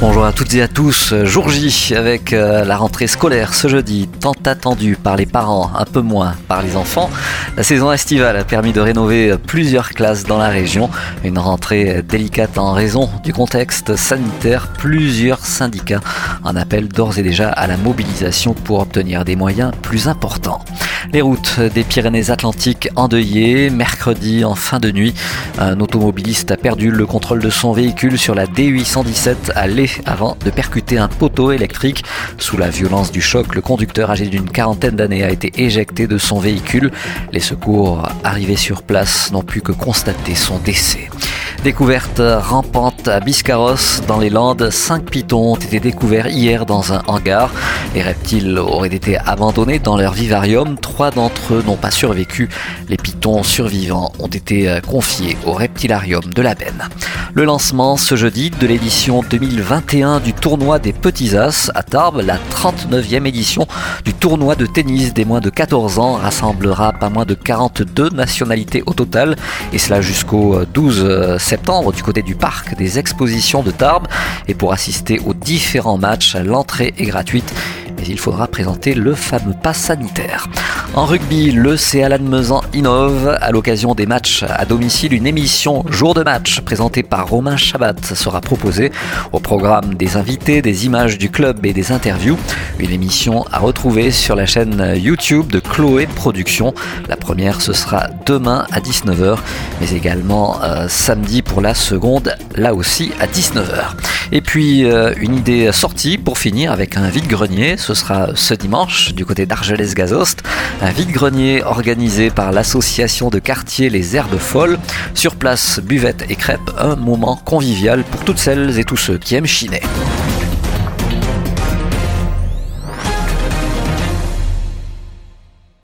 Bonjour à toutes et à tous. Jour J avec euh, la rentrée scolaire ce jeudi, tant attendue par les parents, un peu moins par les enfants. La saison estivale a permis de rénover plusieurs classes dans la région. Une rentrée délicate en raison du contexte sanitaire. Plusieurs syndicats en appellent d'ores et déjà à la mobilisation pour obtenir des moyens plus importants. Les routes des Pyrénées-Atlantiques endeuillées. Mercredi, en fin de nuit, un automobiliste a perdu le contrôle de son véhicule sur la D817 à Lé avant de percuter un poteau électrique. Sous la violence du choc, le conducteur âgé d'une quarantaine d'années a été éjecté de son véhicule. Les secours arrivés sur place n'ont pu que constater son décès. Découverte rampante à Biscarros dans les Landes, cinq pitons ont été découverts hier dans un hangar. Les reptiles auraient été abandonnés dans leur vivarium. Trois d'entre eux n'ont pas survécu. Les pitons survivants ont été confiés au reptilarium de la Benne. Le lancement ce jeudi de l'édition 2021 du tournoi des Petits As à Tarbes, la 39e édition du tournoi de tennis des moins de 14 ans rassemblera pas moins de 42 nationalités au total et cela jusqu'au 12 septembre du côté du parc des expositions de Tarbes. Et pour assister aux différents matchs, l'entrée est gratuite mais il faudra présenter le fameux pass sanitaire. En rugby, le CA Lannemezan innove. À l'occasion des matchs à domicile, une émission jour de match présentée par Romain Chabat sera proposée. Au programme des invités, des images du club et des interviews. Une émission à retrouver sur la chaîne YouTube de Chloé Productions. La première, ce sera demain à 19h, mais également euh, samedi pour la seconde, là aussi à 19h. Et puis, euh, une idée sortie pour finir avec un vide-grenier ce sera ce dimanche du côté d'Argelès-Gazost, un vide-grenier organisé par l'association de quartier Les Herbes Folles. Sur place, buvette et crêpes, un moment convivial pour toutes celles et tous ceux qui aiment chiner.